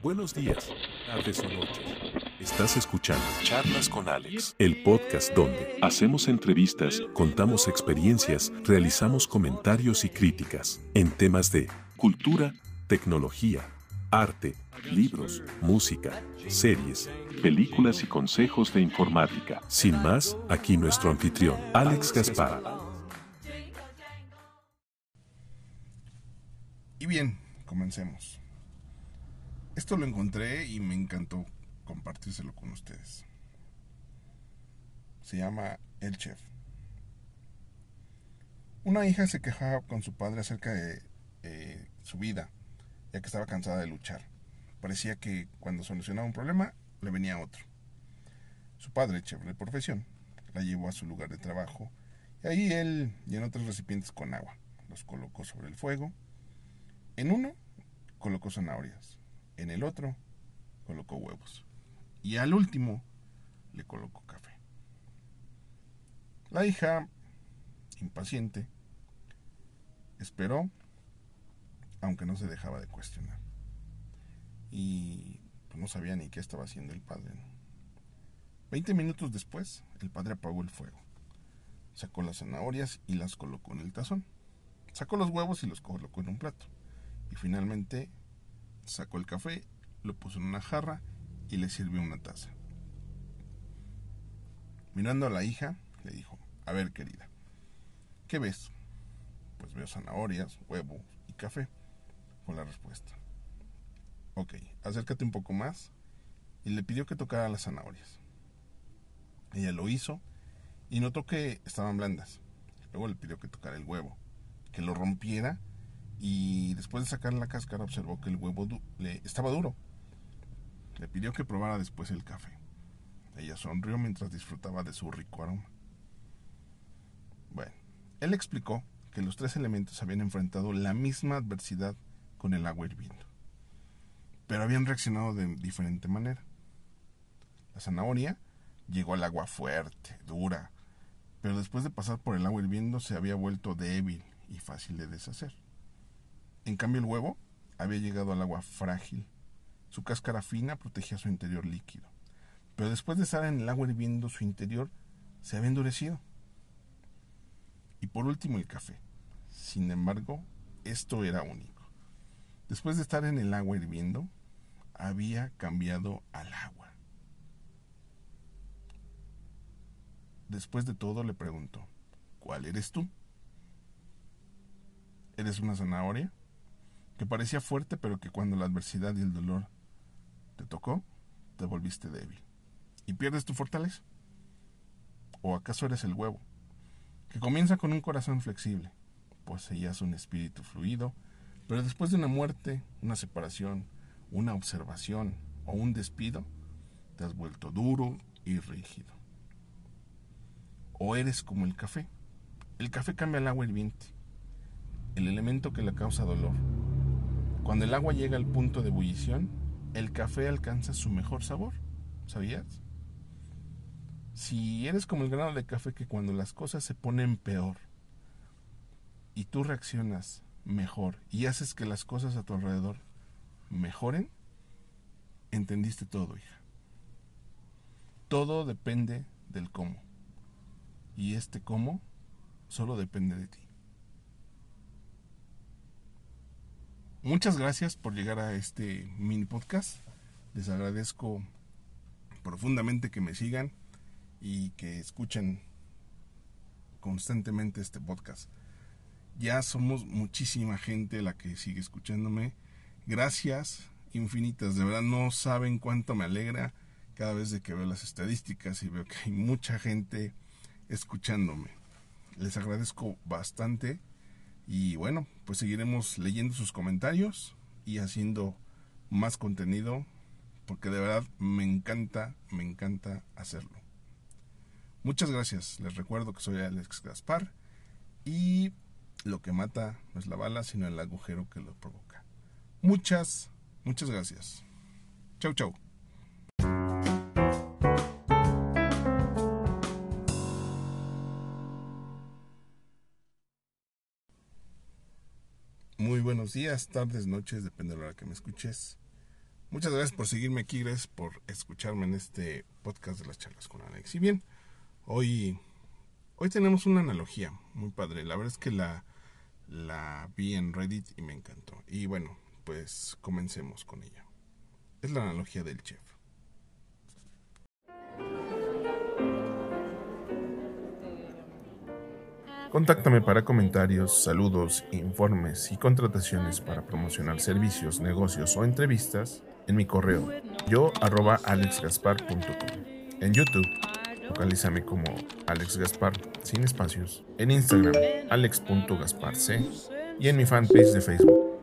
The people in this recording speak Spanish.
Buenos días, tardes o noches. Estás escuchando Charlas con Alex, el podcast donde hacemos entrevistas, contamos experiencias, realizamos comentarios y críticas en temas de cultura, tecnología, arte, libros, música, series, películas y consejos de informática. Sin más, aquí nuestro anfitrión, Alex Gaspar. Y bien, comencemos. Esto lo encontré y me encantó compartírselo con ustedes. Se llama El Chef. Una hija se quejaba con su padre acerca de eh, su vida, ya que estaba cansada de luchar. Parecía que cuando solucionaba un problema, le venía otro. Su padre, chef de profesión, la llevó a su lugar de trabajo y ahí él llenó tres recipientes con agua. Los colocó sobre el fuego. En uno colocó zanahorias en el otro colocó huevos. Y al último le colocó café. La hija, impaciente, esperó, aunque no se dejaba de cuestionar. Y pues, no sabía ni qué estaba haciendo el padre. Veinte minutos después, el padre apagó el fuego. Sacó las zanahorias y las colocó en el tazón. Sacó los huevos y los colocó en un plato. Y finalmente sacó el café, lo puso en una jarra y le sirvió una taza. Mirando a la hija, le dijo, a ver querida, ¿qué ves? Pues veo zanahorias, huevos y café, fue la respuesta. Ok, acércate un poco más y le pidió que tocara las zanahorias. Ella lo hizo y notó que estaban blandas. Luego le pidió que tocara el huevo, que lo rompiera y después de sacar la cáscara observó que el huevo le estaba duro. Le pidió que probara después el café. Ella sonrió mientras disfrutaba de su rico aroma. Bueno, él explicó que los tres elementos habían enfrentado la misma adversidad con el agua hirviendo, pero habían reaccionado de diferente manera. La zanahoria llegó al agua fuerte, dura, pero después de pasar por el agua hirviendo se había vuelto débil y fácil de deshacer. En cambio el huevo había llegado al agua frágil. Su cáscara fina protegía su interior líquido. Pero después de estar en el agua hirviendo, su interior se había endurecido. Y por último el café. Sin embargo, esto era único. Después de estar en el agua hirviendo, había cambiado al agua. Después de todo le preguntó, ¿cuál eres tú? ¿Eres una zanahoria? Que parecía fuerte, pero que cuando la adversidad y el dolor te tocó, te volviste débil. ¿Y pierdes tu fortaleza? ¿O acaso eres el huevo, que comienza con un corazón flexible, poseías un espíritu fluido, pero después de una muerte, una separación, una observación o un despido, te has vuelto duro y rígido? ¿O eres como el café? El café cambia el agua hirviente, el elemento que le causa dolor, cuando el agua llega al punto de ebullición, el café alcanza su mejor sabor. ¿Sabías? Si eres como el grano de café que cuando las cosas se ponen peor y tú reaccionas mejor y haces que las cosas a tu alrededor mejoren, entendiste todo, hija. Todo depende del cómo. Y este cómo solo depende de ti. Muchas gracias por llegar a este mini podcast. Les agradezco profundamente que me sigan y que escuchen constantemente este podcast. Ya somos muchísima gente la que sigue escuchándome. Gracias infinitas. De verdad no saben cuánto me alegra cada vez de que veo las estadísticas y veo que hay mucha gente escuchándome. Les agradezco bastante y bueno, pues seguiremos leyendo sus comentarios y haciendo más contenido porque de verdad me encanta, me encanta hacerlo. Muchas gracias. Les recuerdo que soy Alex Gaspar y lo que mata no es la bala, sino el agujero que lo provoca. Muchas, muchas gracias. Chau, chau. Muy buenos días, tardes, noches, depende de la hora que me escuches. Muchas gracias por seguirme aquí, gracias por escucharme en este podcast de las charlas con Alex. Y bien, hoy, hoy tenemos una analogía muy padre. La verdad es que la, la vi en Reddit y me encantó. Y bueno, pues comencemos con ella. Es la analogía del chef. Contáctame para comentarios, saludos, informes y contrataciones para promocionar servicios, negocios o entrevistas en mi correo yo arroba alexgaspar.com. En YouTube, localízame como Alex Gaspar sin espacios. En Instagram, alex.gasparc. Y en mi fanpage de Facebook,